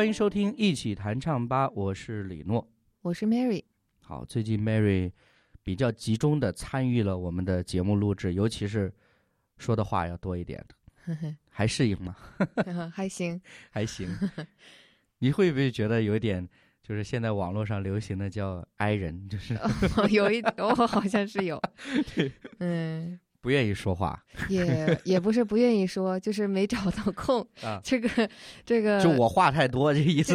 欢迎收听《一起弹唱吧》，我是李诺。我是 Mary。好，最近 Mary 比较集中的参与了我们的节目录制，尤其是说的话要多一点的，还适应吗？还行，还行。你会不会觉得有一点，就是现在网络上流行的叫 “i 人”，就是有一我好像是有，对，嗯，不愿意说话，也也不是不愿意说，就是没找到空 啊。这个这个，就我话太多，这意思。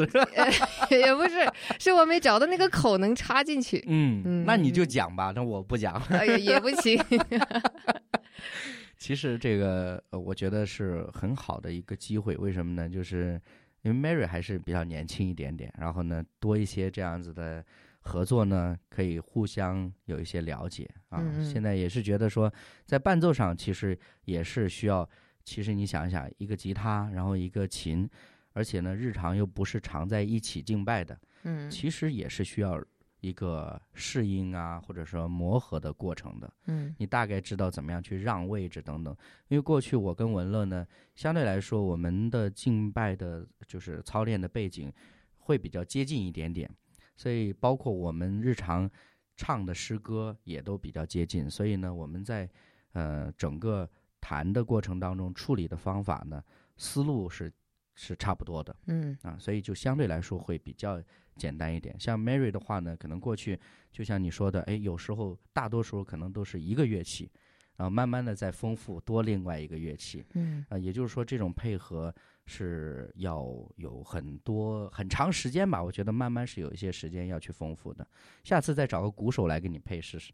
也不是，是我没找到那个口能插进去。嗯嗯，那你就讲吧，那我不讲。哎呀，也不行。其实这个，我觉得是很好的一个机会。为什么呢？就是因为 Mary 还是比较年轻一点点，然后呢，多一些这样子的合作呢，可以互相有一些了解啊。现在也是觉得说，在伴奏上其实也是需要。其实你想一想，一个吉他，然后一个琴，而且呢，日常又不是常在一起敬拜的，嗯，其实也是需要。一个适应啊，或者说磨合的过程的，嗯，你大概知道怎么样去让位置等等。因为过去我跟文乐呢，相对来说我们的敬拜的，就是操练的背景会比较接近一点点，所以包括我们日常唱的诗歌也都比较接近。所以呢，我们在呃整个弹的过程当中处理的方法呢，思路是是差不多的，嗯啊，所以就相对来说会比较。简单一点，像 Mary 的话呢，可能过去就像你说的，哎，有时候大多数可能都是一个乐器，然后慢慢的再丰富多另外一个乐器，嗯，啊，也就是说这种配合是要有很多很长时间吧？我觉得慢慢是有一些时间要去丰富的。下次再找个鼓手来给你配试试，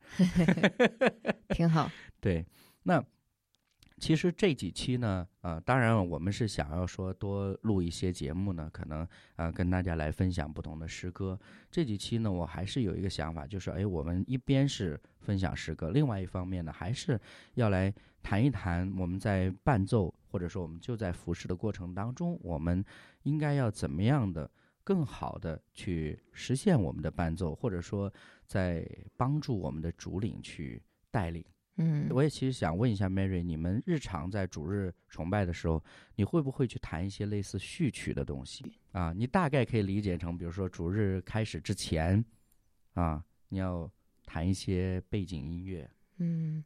挺好。对，那。其实这几期呢，呃，当然我们是想要说多录一些节目呢，可能呃跟大家来分享不同的诗歌。这几期呢，我还是有一个想法，就是哎，我们一边是分享诗歌，另外一方面呢，还是要来谈一谈我们在伴奏或者说我们就在服侍的过程当中，我们应该要怎么样的更好的去实现我们的伴奏，或者说在帮助我们的主领去带领。嗯，我也其实想问一下 Mary，你们日常在主日崇拜的时候，你会不会去弹一些类似序曲的东西啊？你大概可以理解成，比如说主日开始之前，啊，你要弹一些背景音乐。嗯，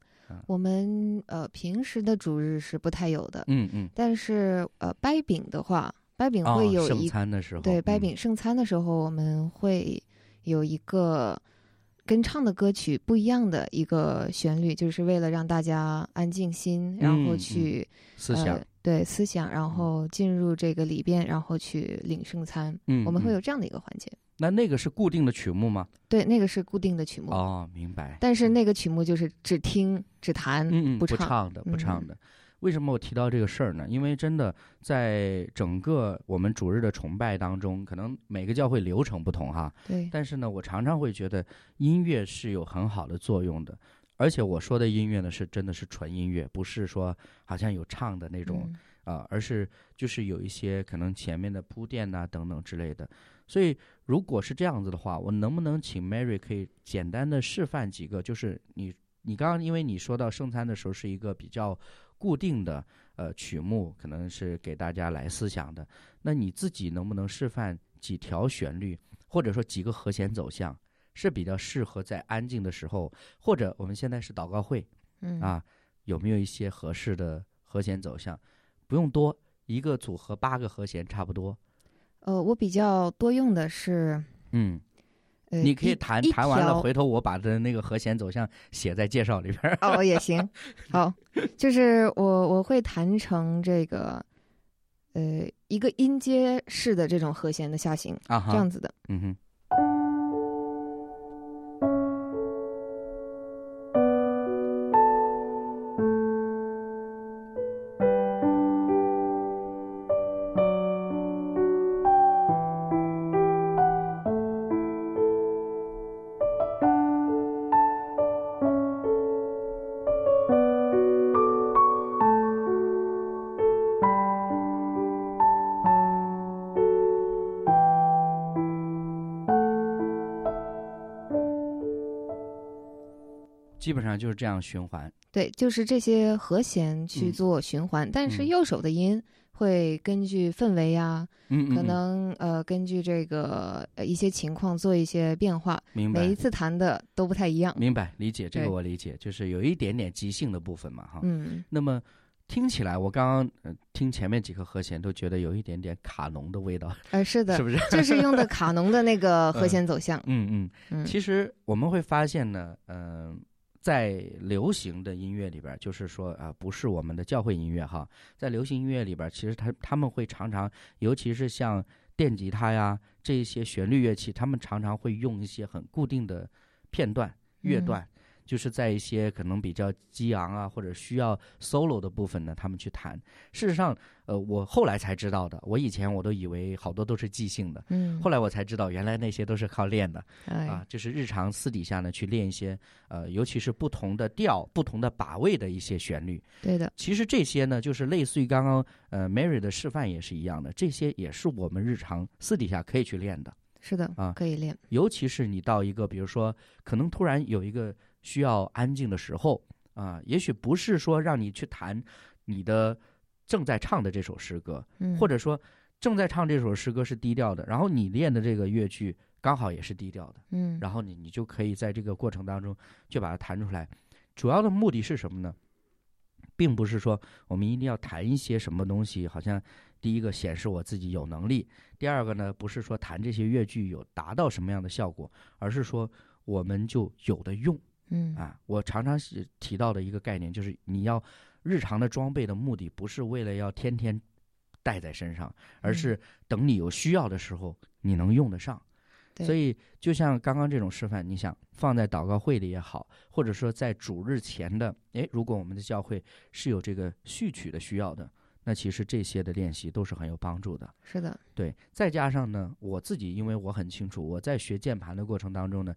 我们呃平时的主日是不太有的。嗯嗯。但是呃掰饼的话，掰饼会有圣餐的时候。对，掰饼圣餐的时候，我们会有一个。跟唱的歌曲不一样的一个旋律，就是为了让大家安静心，然后去思想，对思想，然后进入这个里边，然后去领圣餐。嗯，我们会有这样的一个环节。那那个是固定的曲目吗？对，那个是固定的曲目。哦，明白。但是那个曲目就是只听只弹，不唱的，不唱的。为什么我提到这个事儿呢？因为真的在整个我们主日的崇拜当中，可能每个教会流程不同哈。对。但是呢，我常常会觉得音乐是有很好的作用的，而且我说的音乐呢，是真的是纯音乐，不是说好像有唱的那种啊，而是就是有一些可能前面的铺垫呐等等之类的。所以如果是这样子的话，我能不能请 Mary 可以简单的示范几个？就是你你刚刚因为你说到圣餐的时候是一个比较。固定的呃曲目可能是给大家来思想的，那你自己能不能示范几条旋律，或者说几个和弦走向，是比较适合在安静的时候，或者我们现在是祷告会，嗯啊，有没有一些合适的和弦走向？不用多，一个组合八个和弦差不多。呃，我比较多用的是嗯。你可以弹弹完了，回头我把的那个和弦走向写在介绍里边哦，也行。好，就是我我会弹成这个，呃，一个音阶式的这种和弦的下行啊，这样子的。嗯哼。上就是这样循环。对，就是这些和弦去做循环，但是右手的音会根据氛围呀，嗯，可能呃根据这个呃一些情况做一些变化。明白。每一次弹的都不太一样。明白，理解这个我理解，就是有一点点即兴的部分嘛，哈。嗯。那么。听起来，我刚刚呃听前面几个和弦都觉得有一点点卡农的味道。呃，是的，是不是？就是用的 卡农的那个和弦走向。嗯嗯嗯。其实我们会发现呢，嗯，在流行的音乐里边，就是说啊，不是我们的教会音乐哈，在流行音乐里边，其实他他们会常常，尤其是像电吉他呀这一些旋律乐器，他们常常会用一些很固定的片段乐段。就是在一些可能比较激昂啊，或者需要 solo 的部分呢，他们去弹。事实上，呃，我后来才知道的，我以前我都以为好多都是即兴的，嗯，后来我才知道，原来那些都是靠练的，啊，就是日常私底下呢去练一些，呃，尤其是不同的调、不同的把位的一些旋律。对的，其实这些呢，就是类似于刚刚呃 Mary 的示范也是一样的，这些也是我们日常私底下可以去练的。是的，啊，可以练。尤其是你到一个，比如说，可能突然有一个。需要安静的时候啊，也许不是说让你去弹你的正在唱的这首诗歌，或者说正在唱这首诗歌是低调的，然后你练的这个乐句刚好也是低调的，嗯，然后你你就可以在这个过程当中就把它弹出来。主要的目的是什么呢？并不是说我们一定要弹一些什么东西，好像第一个显示我自己有能力，第二个呢不是说弹这些乐句有达到什么样的效果，而是说我们就有的用。嗯啊，我常常是提到的一个概念，就是你要日常的装备的目的，不是为了要天天带在身上，而是等你有需要的时候，你能用得上。所以，就像刚刚这种示范，你想放在祷告会里也好，或者说在主日前的，哎，如果我们的教会是有这个序曲的需要的，那其实这些的练习都是很有帮助的。是的，对。再加上呢，我自己因为我很清楚，我在学键盘的过程当中呢。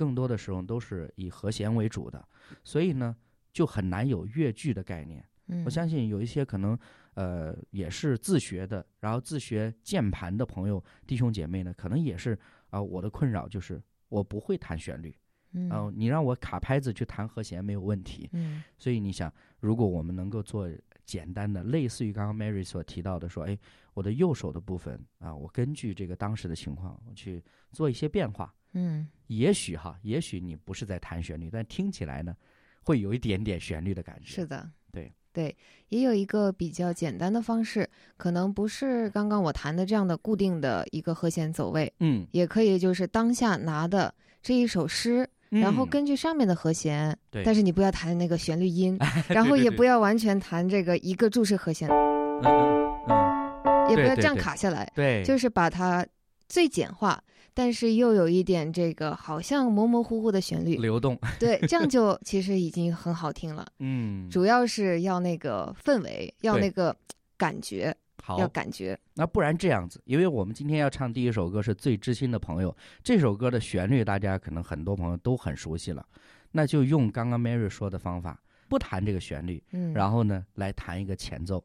更多的时候都是以和弦为主的，所以呢，就很难有乐句的概念。我相信有一些可能，呃，也是自学的，然后自学键盘的朋友、弟兄姐妹呢，可能也是啊。我的困扰就是我不会弹旋律，嗯，你让我卡拍子去弹和弦没有问题，嗯。所以你想，如果我们能够做简单的，类似于刚刚 Mary 所提到的，说，哎，我的右手的部分啊，我根据这个当时的情况，我去做一些变化。嗯，也许哈，也许你不是在弹旋律，但听起来呢，会有一点点旋律的感觉。是的，对。对，也有一个比较简单的方式，可能不是刚刚我弹的这样的固定的一个和弦走位，嗯，也可以就是当下拿的这一首诗，然后根据上面的和弦，对，但是你不要弹那个旋律音，然后也不要完全弹这个一个注释和弦，嗯嗯，也不要这样卡下来，对，就是把它最简化。但是又有一点这个好像模模糊糊的旋律流动，对，这样就其实已经很好听了。嗯，主要是要那个氛围，要那个感觉，好，要感觉。那不然这样子，因为我们今天要唱第一首歌是最知心的朋友，这首歌的旋律大家可能很多朋友都很熟悉了，那就用刚刚 Mary 说的方法，不弹这个旋律，嗯，然后呢来弹一个前奏。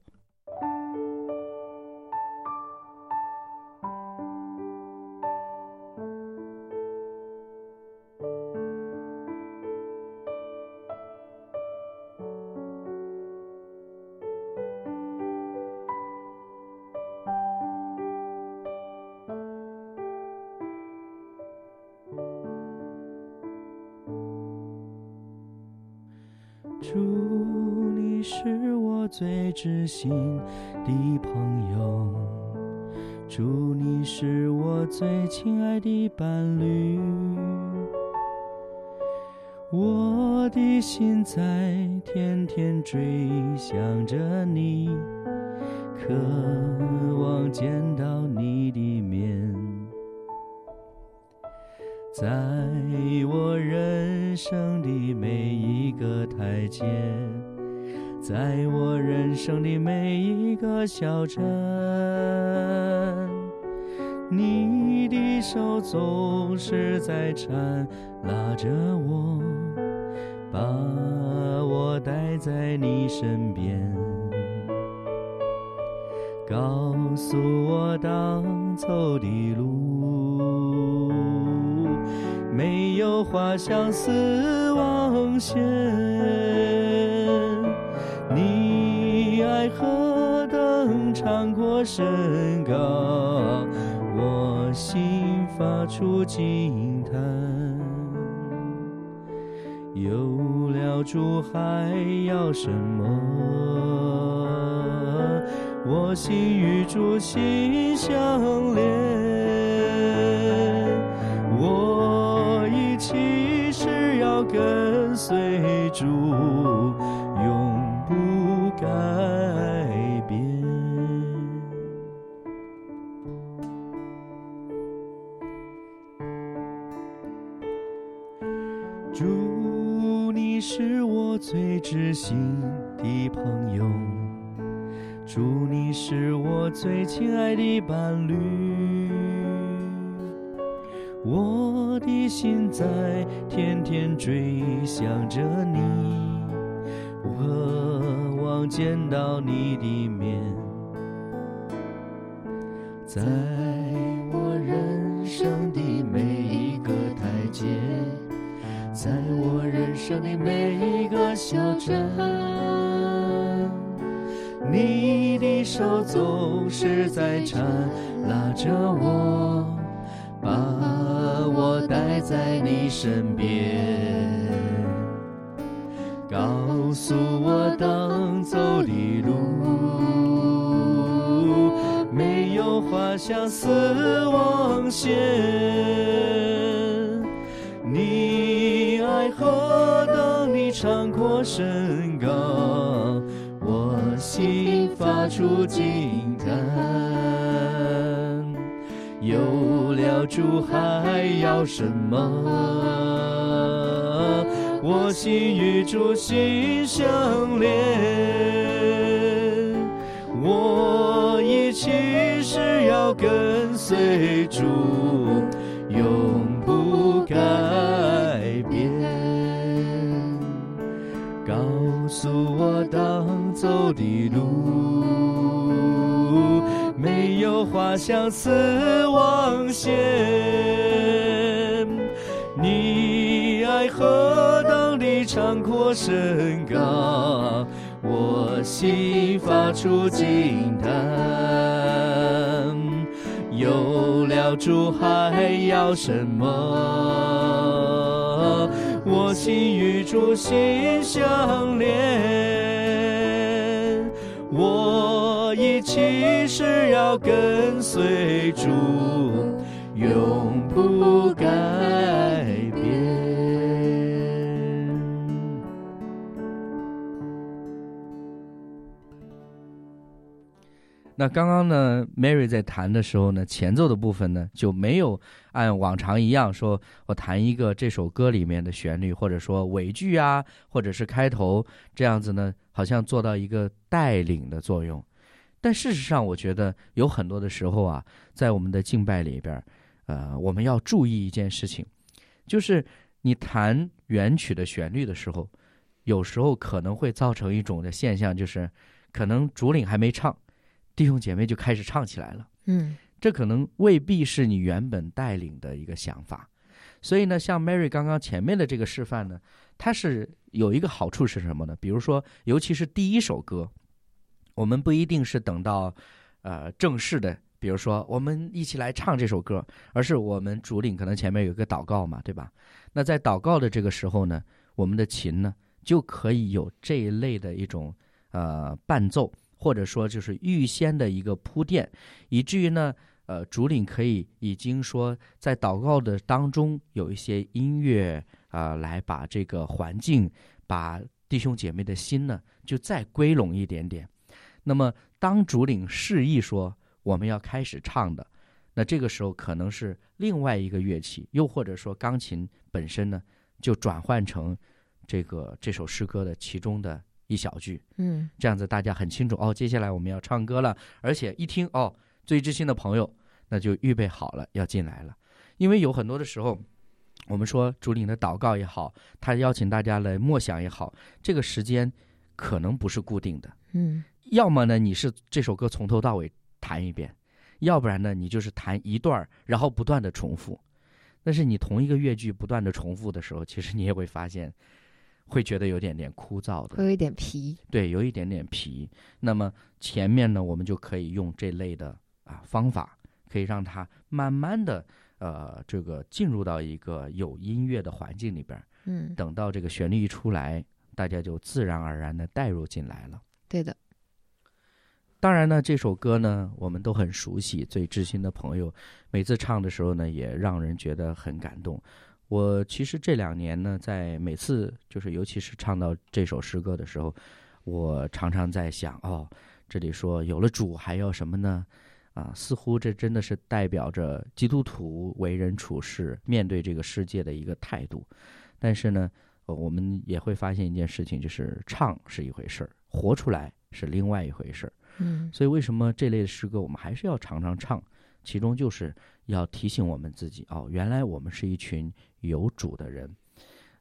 祝你是我最知心的朋友，祝你是我最亲爱的伴侣。我的心在天天追想着你，渴望见到你的面。在我人生的每一个台阶，在我人生的每一个小镇，你的手总是在缠拉着我，把我带在你身边，告诉我当走的路。没有花香似往望线。你爱何等长阔身高，我心发出惊叹。有了主还要什么？我心与主心相连，要跟随主，永不改变。主，你是我最知心的朋友。祝你是我最亲爱的伴侣，我我的心在天天追想着你，渴望见到你的面，在我人生的每一个台阶，在我人生的每一个小站。你的手总是在缠拉着我，在你身边，告诉我当走的路，没有画向死亡线。你爱何等的长阔深高。心发出惊叹，了主还要什么？我心与主心相连，我一起誓要跟随主，永不改变。告诉我当。走的路，没有画向死亡线。你爱何等的长阔深高，我心发出惊叹。有了主还要什么？我心与主心相连。我一起誓要跟随主，永不改变。那刚刚呢，Mary 在弹的时候呢，前奏的部分呢就没有按往常一样说，我弹一个这首歌里面的旋律，或者说尾句啊，或者是开头这样子呢。好像做到一个带领的作用，但事实上，我觉得有很多的时候啊，在我们的敬拜里边，呃，我们要注意一件事情，就是你弹原曲的旋律的时候，有时候可能会造成一种的现象，就是可能主领还没唱，弟兄姐妹就开始唱起来了。嗯，这可能未必是你原本带领的一个想法。所以呢，像 Mary 刚刚前面的这个示范呢，它是有一个好处是什么呢？比如说，尤其是第一首歌，我们不一定是等到，呃，正式的，比如说我们一起来唱这首歌，而是我们主领可能前面有一个祷告嘛，对吧？那在祷告的这个时候呢，我们的琴呢就可以有这一类的一种呃伴奏，或者说就是预先的一个铺垫，以至于呢。呃，主领可以已经说，在祷告的当中有一些音乐啊，来把这个环境，把弟兄姐妹的心呢，就再归拢一点点。那么，当主领示意说我们要开始唱的，那这个时候可能是另外一个乐器，又或者说钢琴本身呢，就转换成这个这首诗歌的其中的一小句。嗯，这样子大家很清楚哦，接下来我们要唱歌了，而且一听哦。最知心的朋友，那就预备好了要进来了，因为有很多的时候，我们说主领的祷告也好，他邀请大家来默想也好，这个时间可能不是固定的。嗯，要么呢你是这首歌从头到尾弹一遍，要不然呢你就是弹一段然后不断的重复。但是你同一个乐句不断的重复的时候，其实你也会发现，会觉得有点点枯燥的，会有一点皮。对，有一点点皮。那么前面呢，我们就可以用这类的啊方法，可以让它慢慢的呃这个进入到一个有音乐的环境里边。嗯，等到这个旋律一出来，大家就自然而然的带入进来了。对的。当然呢，这首歌呢，我们都很熟悉，最知心的朋友，每次唱的时候呢，也让人觉得很感动。我其实这两年呢，在每次就是尤其是唱到这首诗歌的时候，我常常在想，哦，这里说有了主还要什么呢？啊，似乎这真的是代表着基督徒为人处事、面对这个世界的一个态度。但是呢，我们也会发现一件事情，就是唱是一回事儿，活出来是另外一回事儿。嗯，所以为什么这类的诗歌我们还是要常常唱？其中就是要提醒我们自己，哦，原来我们是一群有主的人。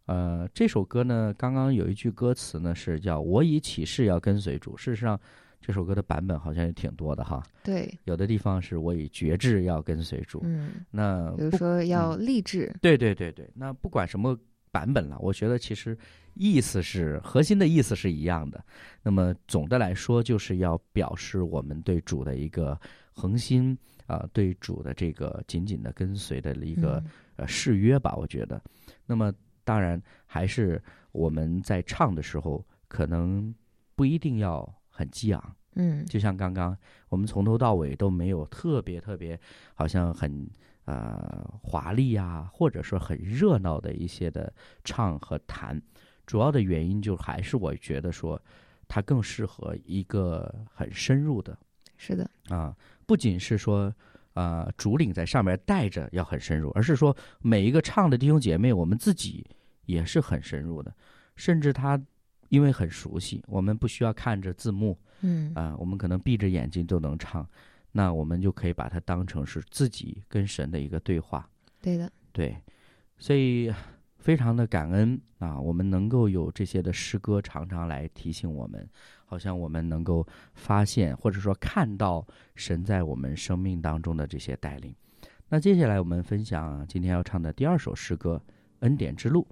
呃，这首歌呢，刚刚有一句歌词呢是叫“我以启示要跟随主”。事实上，这首歌的版本好像也挺多的哈。对，有的地方是我以觉志要跟随主。嗯，那比如说要励志。对对对对，那不管什么版本了，我觉得其实意思是核心的意思是一样的。那么总的来说，就是要表示我们对主的一个恒心啊，对主的这个紧紧的跟随的一个呃誓约吧。我觉得，那么当然还是我们在唱的时候，可能不一定要很激昂。嗯，就像刚刚我们从头到尾都没有特别特别，好像很。呃，华丽啊，或者说很热闹的一些的唱和弹，主要的原因就还是我觉得说，它更适合一个很深入的。是的。啊，不仅是说，呃，主领在上面带着要很深入，而是说每一个唱的弟兄姐妹，我们自己也是很深入的，甚至他因为很熟悉，我们不需要看着字幕，嗯，啊，我们可能闭着眼睛都能唱。那我们就可以把它当成是自己跟神的一个对话。对的，对，所以非常的感恩啊，我们能够有这些的诗歌，常常来提醒我们，好像我们能够发现或者说看到神在我们生命当中的这些带领。那接下来我们分享今天要唱的第二首诗歌《恩典之路》。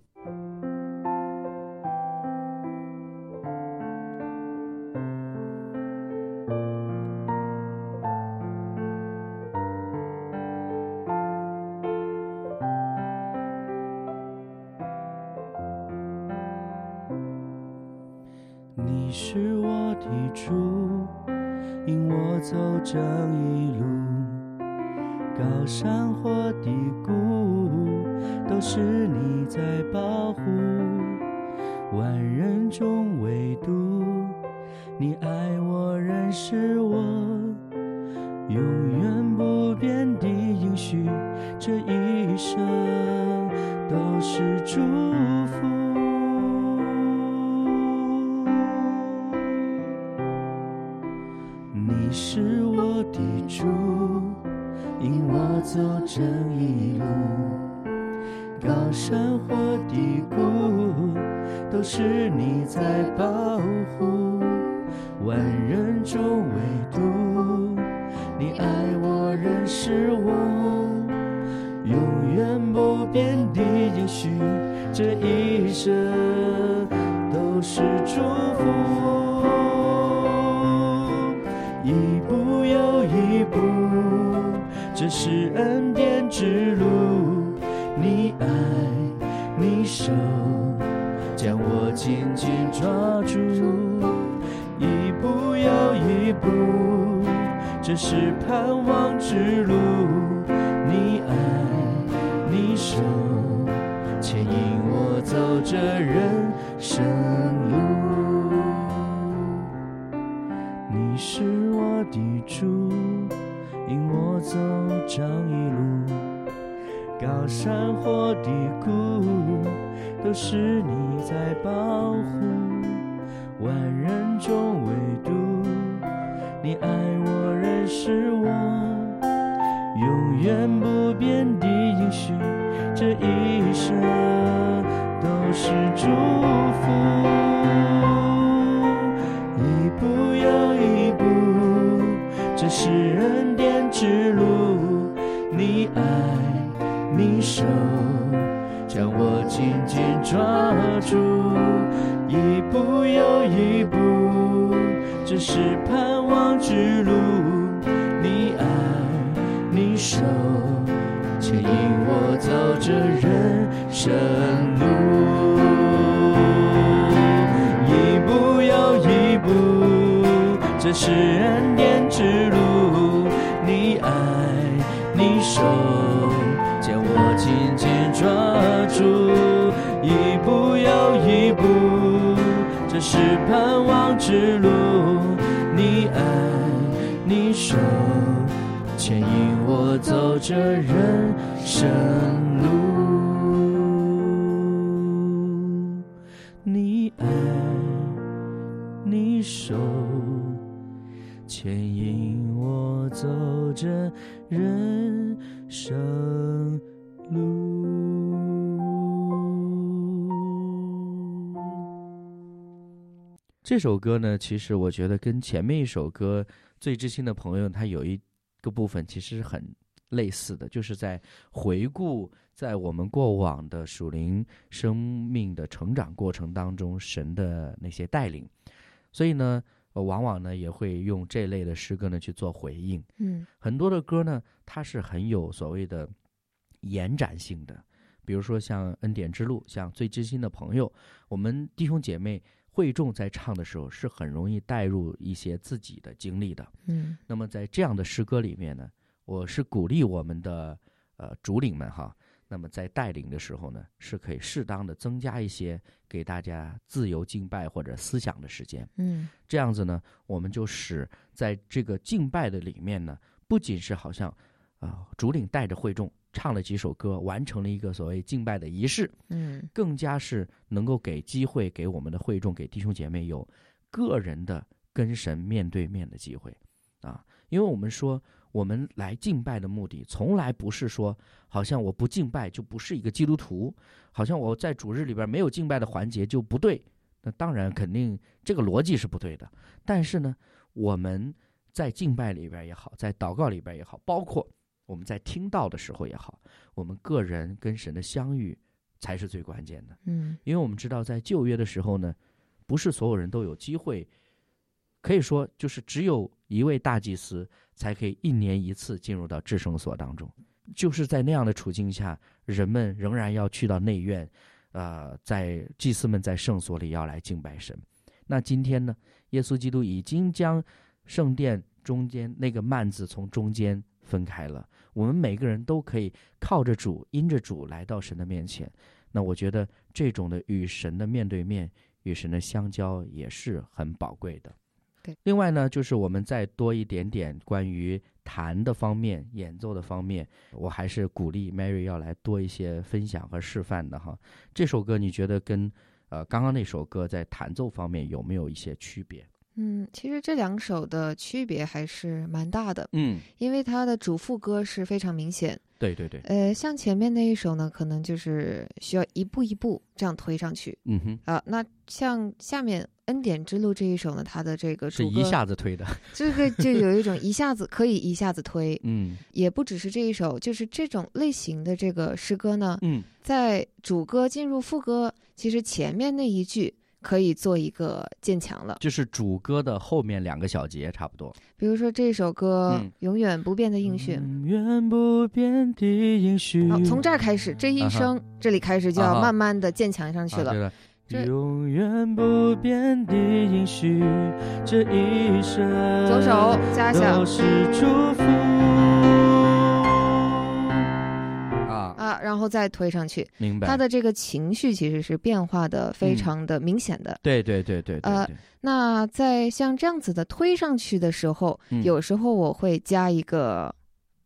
保护。万人中唯独你爱我，认识我，永远不变的应许，这一生都是祝福。你是是你在保护。万人中唯独你爱我，认识我，永远不变的应许，这一生都是祝福。一步又一步，这是恩典之路。你爱，你手将我紧紧抓住。一步又一步，这是盼望之路。你爱，你手牵引我走这人生路。你是我。的主引我走这一路，高山或低谷，都是你在保护。万人中唯独你爱我，认识我，永远不变的应许，这一生都是祝福。一步又一步，这是恩典之路，你爱，你手，将我紧紧抓住一步又一步这是盼望之路。你爱你手牵引我走着人生路。一步又一步这是恩典之路紧紧抓住。一步又一步，这是盼望之路。你爱，你手，牵引我走这人生路。你爱，你手，牵引我走这人生路。这首歌呢，其实我觉得跟前面一首歌《最知心的朋友》，它有一个部分其实是很类似的，就是在回顾在我们过往的属灵生命的成长过程当中，神的那些带领。所以呢，呃往往呢也会用这类的诗歌呢去做回应。嗯很多的歌呢，它是很有所谓的延展性的，比如说像《恩典之路》，像《最知心的朋友》，我们弟兄姐妹会众在唱的时候，是很容易带入一些自己的经历的。嗯那么在这样的诗歌里面呢，我是鼓励我们的呃主领们哈，那么在带领的时候呢，是可以适当的增加一些给大家自由敬拜或者思想的时间。嗯这样子呢，我们就使在这个敬拜的里面呢，不仅是好像啊、主领带着会众唱了几首歌，完成了一个所谓敬拜的仪式，嗯更加是能够给机会给我们的会众、给弟兄姐妹有个人的跟神面对面的机会啊。因为我们说，我们来敬拜的目的，从来不是说好像我不敬拜就不是一个基督徒，好像我在主日里边没有敬拜的环节就不对。那当然，肯定这个逻辑是不对的。但是呢，我们在敬拜里边也好，在祷告里边也好，包括我们在听到的时候也好，我们个人跟神的相遇才是最关键的。嗯因为我们知道，在旧约的时候呢，不是所有人都有机会，可以说就是只有一位大祭司才可以一年一次进入到至圣所当中。就是在那样的处境下，人们仍然要去到内院，呃，在祭司们在圣所里要来敬拜神。那今天呢，耶稣基督已经将圣殿中间那个幔子从中间分开了，我们每个人都可以靠着主，因着主来到神的面前。那我觉得这种的与神的面对面、与神的相交也是很宝贵的。对，另外呢，就是我们再多一点点关于弹的方面、演奏的方面，我还是鼓励 Mary 要来多一些分享和示范的哈。这首歌你觉得跟呃刚刚那首歌在弹奏方面有没有一些区别？嗯，其实这两首的区别还是蛮大的，嗯，因为它的主副歌是非常明显。对对对，呃，像前面那一首呢，可能就是需要一步一步这样推上去嗯哼，啊、那像下面《恩典之路》这一首呢，它的这个是一，下子推的。这个就有一种一下子可以一下子推，嗯。也不只是这一首，就是这种类型的这个诗歌呢，嗯。在主歌进入副歌，其实前面那一句可以做一个渐强了。就是主歌的后面两个小节差不多。比如说这首歌嗯《永远不变的应许》永远不变的应许。好，从这儿开始，这一生、这里开始就要慢慢的渐强上去了，这永远不变的应许，这一生左手加下都是祝福。然后再推上去。明白。他的这个情绪其实是变化的非常的明显的。对对对对对呃对，那在像这样子的推上去的时候，嗯有时候我会加一个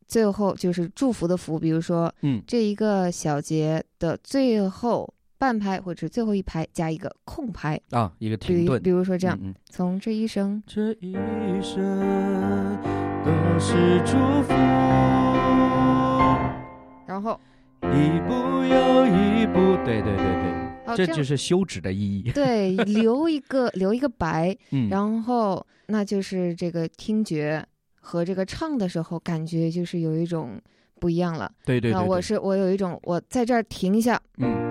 最后就是祝福的符，比如说嗯这一个小节的最后半拍或者最后一拍加一个空拍，啊，一个比停顿，比如说这样，嗯，嗯从这一生这一生都是祝福，然后一步又一步。对对对对，哦这就是休止的意义。对留一个 留一个白，嗯，然后那就是这个听觉和这个唱的时候感觉就是有一种不一样了。对对对，对那我是我有一种我在这儿停一下，嗯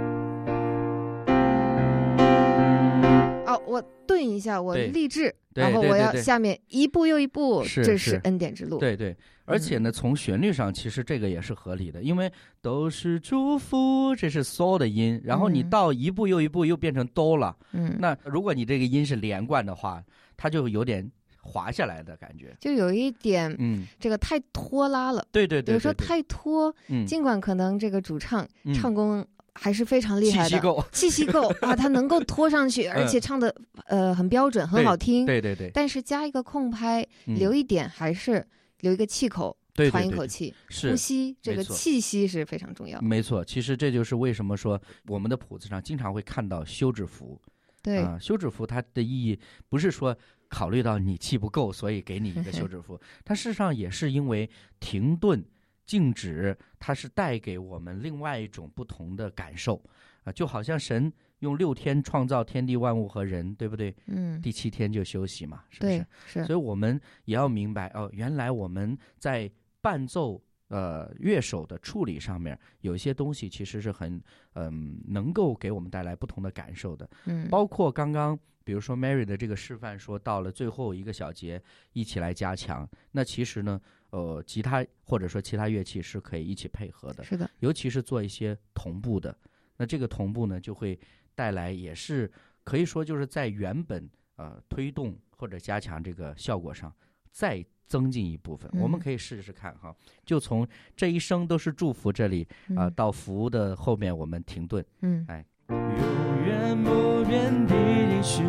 我我顿一下，我对立志，对然后我要下面一步又一步，这是是恩典之路。对对，而且呢，从旋律上其实这个也是合理的，因为都是祝福，这是嗦的音，然后你嗯到一步又一步又变成哆了。嗯，那如果你这个音是连贯的话，它就有点滑下来的感觉。就有一点嗯，这个太拖拉了，对对对有时候对对太拖，嗯尽管可能这个主唱嗯唱功还是非常厉害的，气息够，气息够啊，他能够拖上去，而且唱的呃很标准，很好听。对对对，但是加一个空拍，嗯。留一点还是留一个气口，喘一口气，是呼吸，这个气息是非常重要。没错，其实这就是为什么说我们的谱子上经常会看到休止符。对，啊，休止符它的意义不是说考虑到你气不够，所以给你一个休止符，它事实上也是因为停顿、静止，它是带给我们另外一种不同的感受啊，就好像神用六天创造天地万物和人，对不对？嗯，第七天就休息嘛，是不是？，是所以我们也要明白哦，原来我们在伴奏呃乐手的处理上面，有一些东西其实是很嗯、能够给我们带来不同的感受的。嗯，包括刚刚比如说 Mary 的这个示范，说到了最后一个小节一起来加强，那其实呢，呃，吉他或者说其他乐器是可以一起配合的，是的，尤其是做一些同步的。那这个同步呢，就会带来也是可以说就是在原本呃推动或者加强这个效果上再增进一部分。我们嗯可以试试看哈，就从这一生都是祝福这里啊、嗯到福的后面我们停顿。嗯，哎永远不变的应许，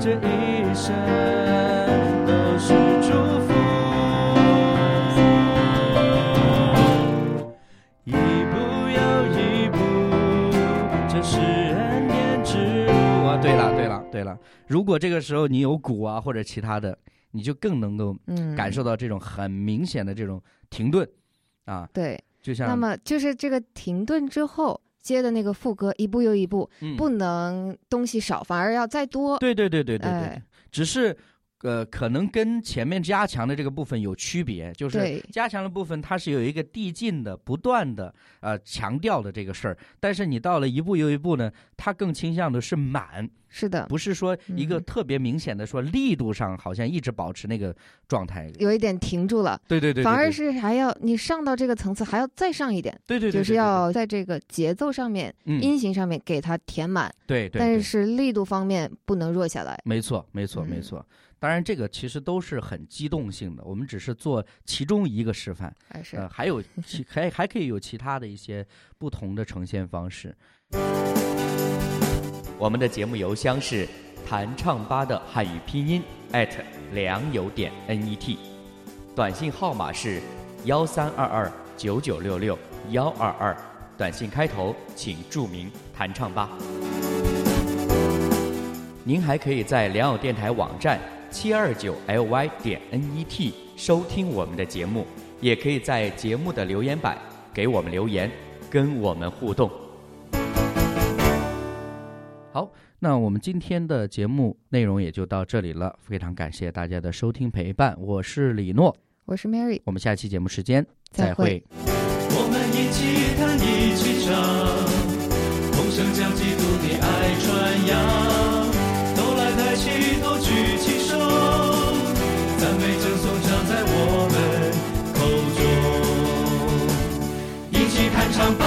这一生对了，如果这个时候你有鼓啊或者其他的，你就更能够嗯，感受到这种很明显的这种停顿啊，对。就像那么就是这个停顿之后接的那个副歌，一步又一步，嗯不能东西少，反而要再多。对对对对对对，哎只是呃，可能跟前面加强的这个部分有区别，就是加强的部分它是有一个递进的、不断的呃强调的这个事儿，但是你到了一步又一步呢，它更倾向的是满，是的，不是说一个。嗯特别明显的说力度上好像一直保持那个状态。有一点停住了，对对对，对反而是还要你上到这个层次，还要再上一点，对对对，就是要在这个节奏上面、嗯。音型上面给它填满，对对，但是力度方面不能弱下来。没错，没错，没嗯。错。当然，这个其实都是很机动性的，我们只是做其中一个示范，还是、呃，还有其还还可以有其他的一些不同的呈现方式。我们的节目邮箱是弹唱吧的汉语拼音 at 良友点 net，短信号码是幺三二二九九六六幺二二，短信开头请注明弹唱吧。您还可以在良友电台网站七二九 ly 点 net 收听我们的节目，也可以在节目的留言板给我们留言，跟我们互动。好，那我们今天的节目内容也就到这里了，非常感谢大家的收听陪伴，我是李诺，我是 Mary，我们下期节目时间再会会我们一起弹，一起唱，同声将基督的爱传扬。都来抬起头，举起美称颂常在我们口中。一起弹唱吧，